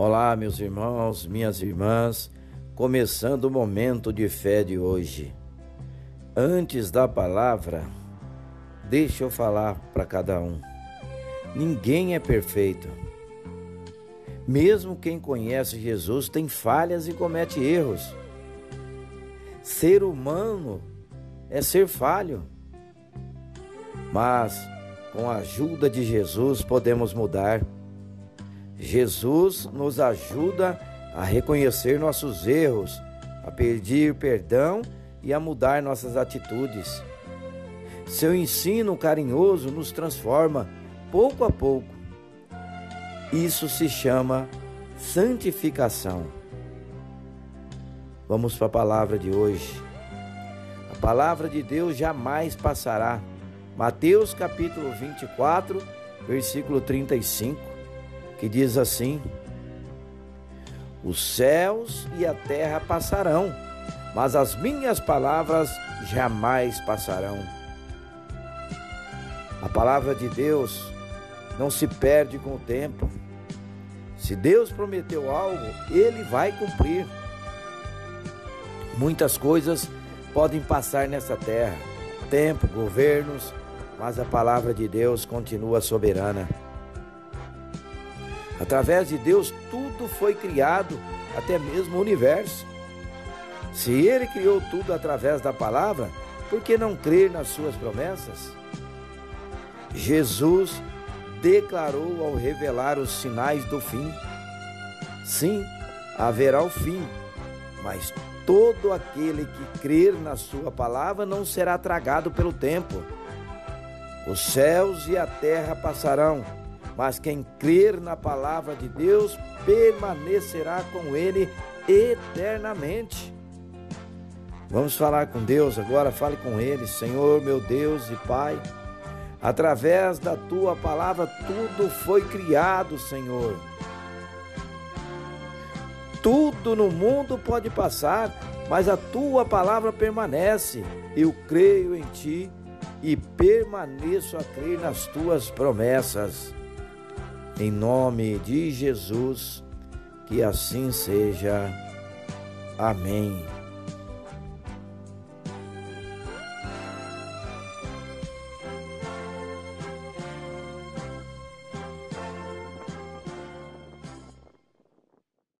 Olá, meus irmãos, minhas irmãs, começando o momento de fé de hoje. Antes da palavra, deixa eu falar para cada um. Ninguém é perfeito. Mesmo quem conhece Jesus tem falhas e comete erros. Ser humano é ser falho. Mas com a ajuda de Jesus podemos mudar Jesus nos ajuda a reconhecer nossos erros, a pedir perdão e a mudar nossas atitudes. Seu ensino carinhoso nos transforma pouco a pouco. Isso se chama santificação. Vamos para a palavra de hoje. A palavra de Deus jamais passará. Mateus capítulo 24, versículo 35 que diz assim: Os céus e a terra passarão, mas as minhas palavras jamais passarão. A palavra de Deus não se perde com o tempo. Se Deus prometeu algo, ele vai cumprir. Muitas coisas podem passar nessa terra, tempo, governos, mas a palavra de Deus continua soberana. Através de Deus, tudo foi criado, até mesmo o universo. Se Ele criou tudo através da palavra, por que não crer nas Suas promessas? Jesus declarou ao revelar os sinais do fim: sim, haverá o fim, mas todo aquele que crer na Sua palavra não será tragado pelo tempo. Os céus e a terra passarão mas quem crer na palavra de Deus permanecerá com ele eternamente. Vamos falar com Deus agora, fale com ele, Senhor, meu Deus e Pai. Através da tua palavra tudo foi criado, Senhor. Tudo no mundo pode passar, mas a tua palavra permanece. Eu creio em ti e permaneço a crer nas tuas promessas. Em nome de Jesus, que assim seja. Amém.